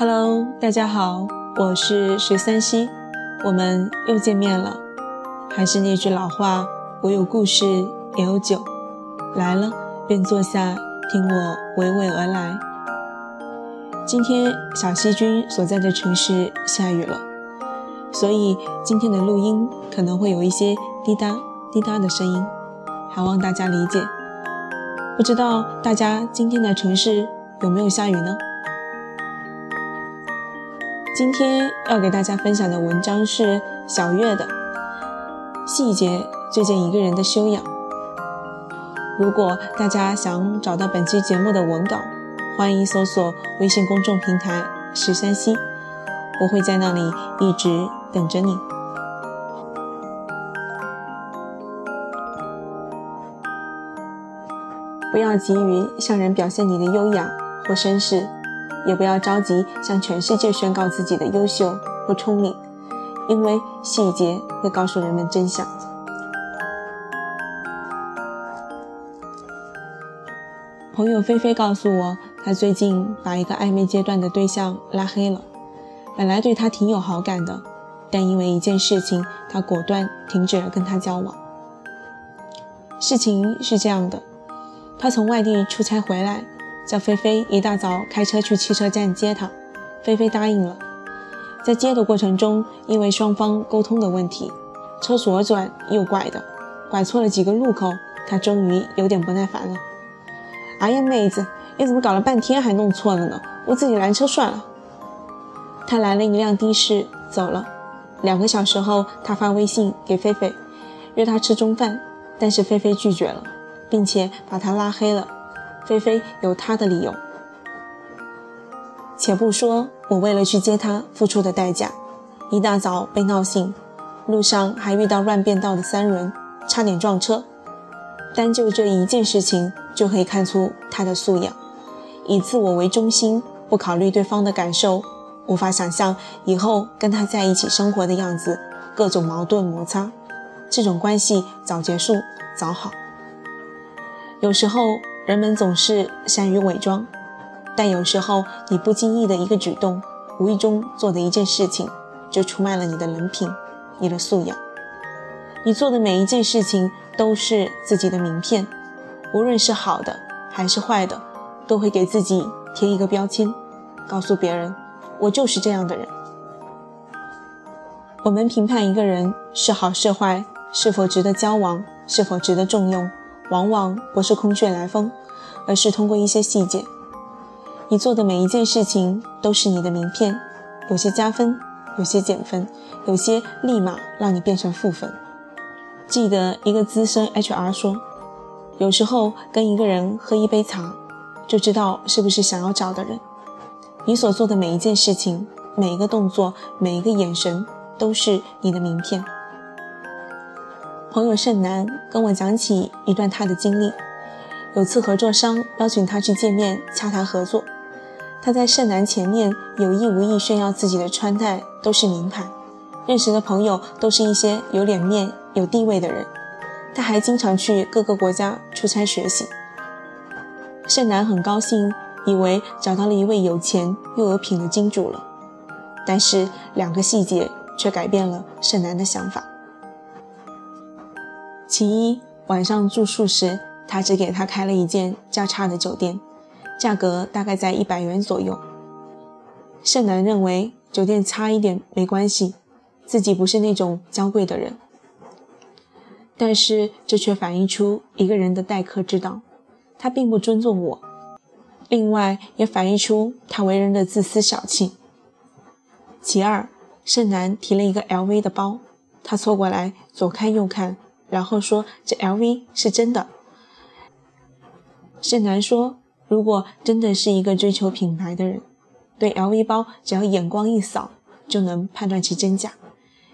Hello，大家好，我是十三溪，我们又见面了。还是那句老话，我有故事，也有酒。来了便坐下，听我娓娓而来。今天小西君所在的城市下雨了，所以今天的录音可能会有一些滴答滴答的声音，还望大家理解。不知道大家今天的城市有没有下雨呢？今天要给大家分享的文章是小月的细节，最见一个人的修养。如果大家想找到本期节目的文稿，欢迎搜索微信公众平台“十三溪”，我会在那里一直等着你。不要急于向人表现你的优雅或绅士。也不要着急向全世界宣告自己的优秀或聪明，因为细节会告诉人们真相。朋友菲菲告诉我，她最近把一个暧昧阶段的对象拉黑了。本来对他挺有好感的，但因为一件事情，她果断停止了跟他交往。事情是这样的，他从外地出差回来。叫菲菲一大早开车去汽车站接他，菲菲答应了。在接的过程中，因为双方沟通的问题，车左转右拐的，拐错了几个路口，他终于有点不耐烦了。哎呀，妹子，你怎么搞了半天还弄错了呢？我自己拦车算了。他拦了一辆的士走了。两个小时后，他发微信给菲菲，约她吃中饭，但是菲菲拒绝了，并且把他拉黑了。菲菲有她的理由，且不说我为了去接她付出的代价，一大早被闹醒，路上还遇到乱变道的三轮，差点撞车。单就这一件事情就可以看出她的素养，以自我为中心，不考虑对方的感受，无法想象以后跟他在一起生活的样子，各种矛盾摩擦，这种关系早结束早好。有时候。人们总是善于伪装，但有时候你不经意的一个举动，无意中做的一件事情，就出卖了你的人品，你的素养。你做的每一件事情都是自己的名片，无论是好的还是坏的，都会给自己贴一个标签，告诉别人，我就是这样的人。我们评判一个人是好是坏，是否值得交往，是否值得重用。往往不是空穴来风，而是通过一些细节。你做的每一件事情都是你的名片，有些加分，有些减分，有些立马让你变成负分。记得一个资深 HR 说，有时候跟一个人喝一杯茶，就知道是不是想要找的人。你所做的每一件事情，每一个动作，每一个眼神，都是你的名片。朋友盛楠跟我讲起一段他的经历。有次合作商邀请他去见面洽谈合作，他在盛楠前面有意无意炫耀自己的穿戴都是名牌，认识的朋友都是一些有脸面、有地位的人。他还经常去各个国家出差学习。盛楠很高兴，以为找到了一位有钱又有品的金主了。但是两个细节却改变了盛楠的想法。其一，晚上住宿时，他只给他开了一间较差的酒店，价格大概在一百元左右。盛楠认为酒店差一点没关系，自己不是那种娇贵的人。但是这却反映出一个人的待客之道，他并不尊重我。另外也反映出他为人的自私小气。其二，盛楠提了一个 LV 的包，他凑过来左看右看。然后说：“这 LV 是真的。”盛楠说：“如果真的是一个追求品牌的人，对 LV 包只要眼光一扫，就能判断其真假。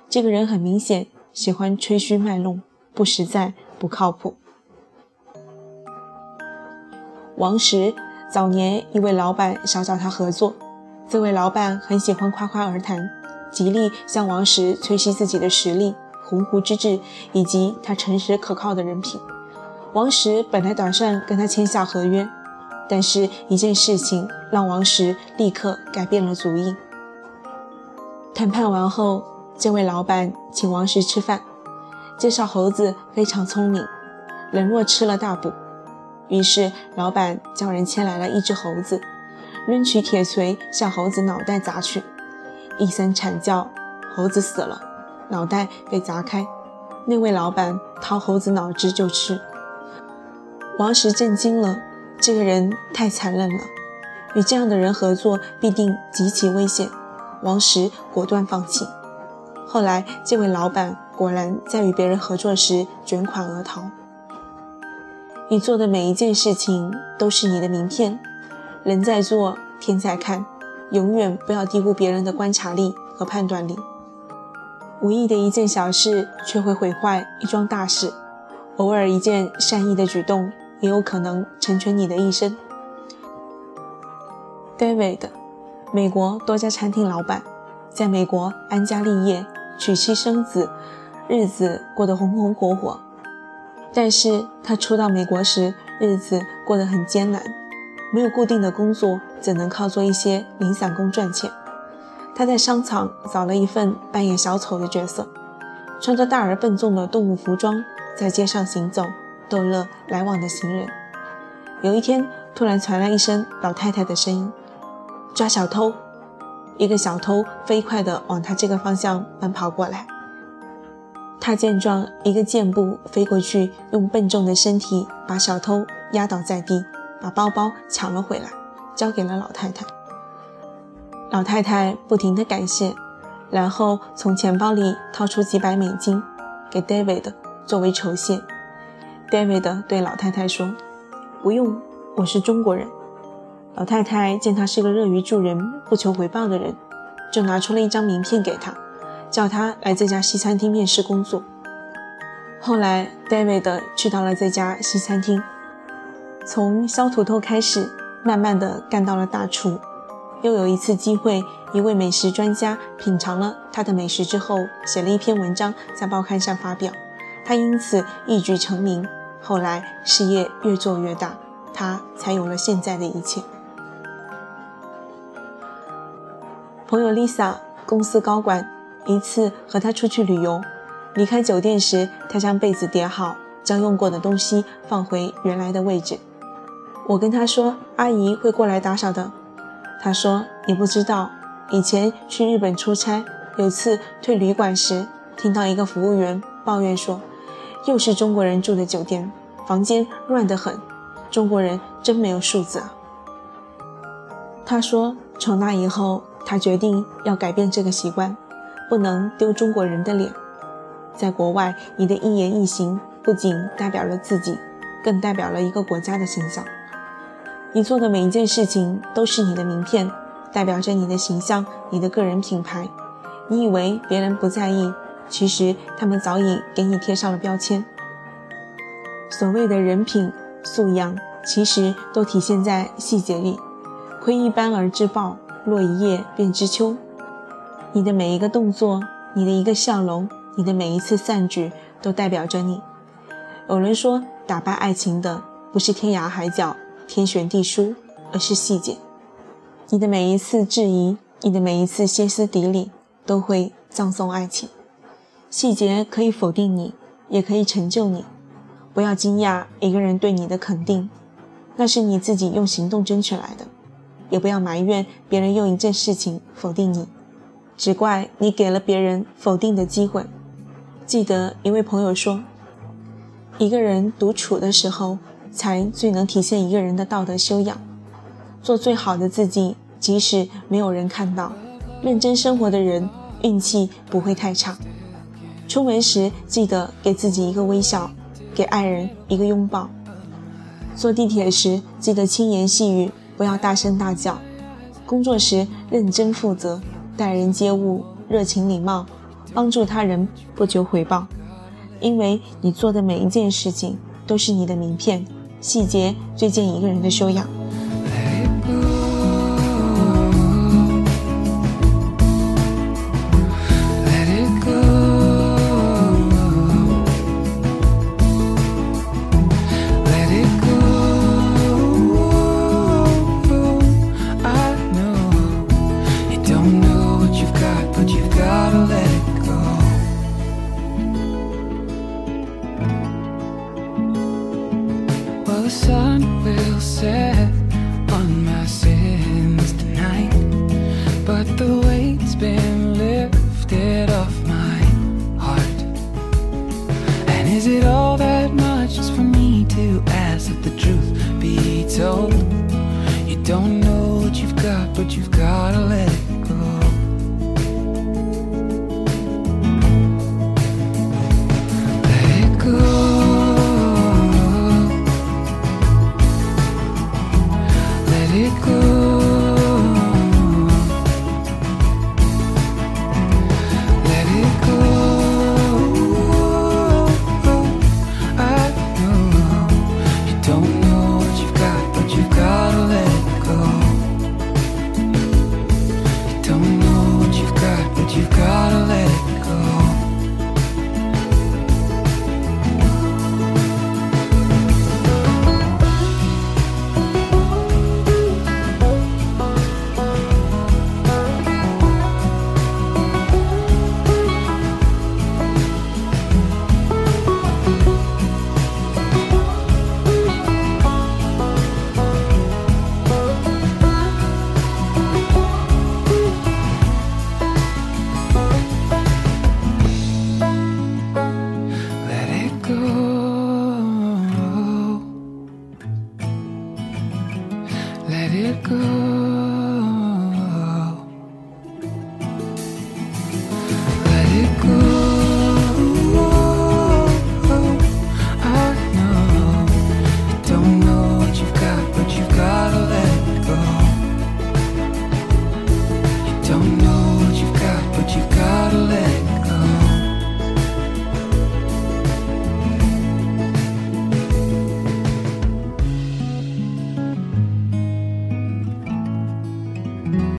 这个人很明显喜欢吹嘘卖弄，不实在，不靠谱。”王石早年一位老板想找他合作，这位老板很喜欢夸夸而谈，极力向王石吹嘘自己的实力。鸿鹄之志以及他诚实可靠的人品，王石本来打算跟他签下合约，但是，一件事情让王石立刻改变了主意。谈判完后，这位老板请王石吃饭，介绍猴子非常聪明，冷若吃了大补。于是，老板叫人牵来了一只猴子，抡起铁锤向猴子脑袋砸去，一声惨叫，猴子死了，脑袋被砸开。那位老板掏猴子脑汁就吃。王石震惊了。这个人太残忍了，与这样的人合作必定极其危险。王石果断放弃。后来，这位老板果然在与别人合作时卷款而逃。你做的每一件事情都是你的名片，人在做，天在看，永远不要低估别人的观察力和判断力。无意的一件小事却会毁坏一桩大事，偶尔一件善意的举动。也有可能成全你的一生。David，美国多家餐厅老板，在美国安家立业，娶妻生子，日子过得红红火火。但是他初到美国时，日子过得很艰难，没有固定的工作，只能靠做一些零散工赚钱。他在商场找了一份扮演小丑的角色，穿着大而笨重的动物服装，在街上行走。逗乐来往的行人。有一天，突然传来一声老太太的声音：“抓小偷！”一个小偷飞快地往他这个方向奔跑过来。他见状，一个箭步飞过去，用笨重的身体把小偷压倒在地，把包包抢了回来，交给了老太太。老太太不停地感谢，然后从钱包里掏出几百美金，给 David 作为酬谢。David 对老太太说：“不用，我是中国人。”老太太见他是个乐于助人、不求回报的人，就拿出了一张名片给他，叫他来这家西餐厅面试工作。后来，David 去到了这家西餐厅，从削土豆开始，慢慢的干到了大厨。又有一次机会，一位美食专家品尝了他的美食之后，写了一篇文章在报刊上发表，他因此一举成名。后来事业越做越大，他才有了现在的一切。朋友 Lisa 公司高管，一次和他出去旅游，离开酒店时，他将被子叠好，将用过的东西放回原来的位置。我跟他说，阿姨会过来打扫的。他说，你不知道，以前去日本出差，有次退旅馆时，听到一个服务员抱怨说。又是中国人住的酒店，房间乱得很。中国人真没有素质啊！他说：“从那以后，他决定要改变这个习惯，不能丢中国人的脸。在国外，你的一言一行不仅代表了自己，更代表了一个国家的形象。你做的每一件事情都是你的名片，代表着你的形象，你的个人品牌。你以为别人不在意？”其实他们早已给你贴上了标签。所谓的人品素养，其实都体现在细节里。窥一斑而知豹，落一叶便知秋。你的每一个动作，你的一个笑容，你的每一次善举，都代表着你。有人说，打败爱情的不是天涯海角、天旋地疏，而是细节。你的每一次质疑，你的每一次歇斯底里，都会葬送爱情。细节可以否定你，也可以成就你。不要惊讶一个人对你的肯定，那是你自己用行动争取来的。也不要埋怨别人用一件事情否定你，只怪你给了别人否定的机会。记得一位朋友说：“一个人独处的时候，才最能体现一个人的道德修养。做最好的自己，即使没有人看到。认真生活的人，运气不会太差。”出门时记得给自己一个微笑，给爱人一个拥抱。坐地铁时记得轻言细语，不要大声大叫。工作时认真负责，待人接物热情礼貌，帮助他人不求回报。因为你做的每一件事情都是你的名片，细节最见一个人的修养。Is it all that much just for me to ask that the truth be told? You don't know what you've got, but you've gotta let it go. Let it go. Let it go.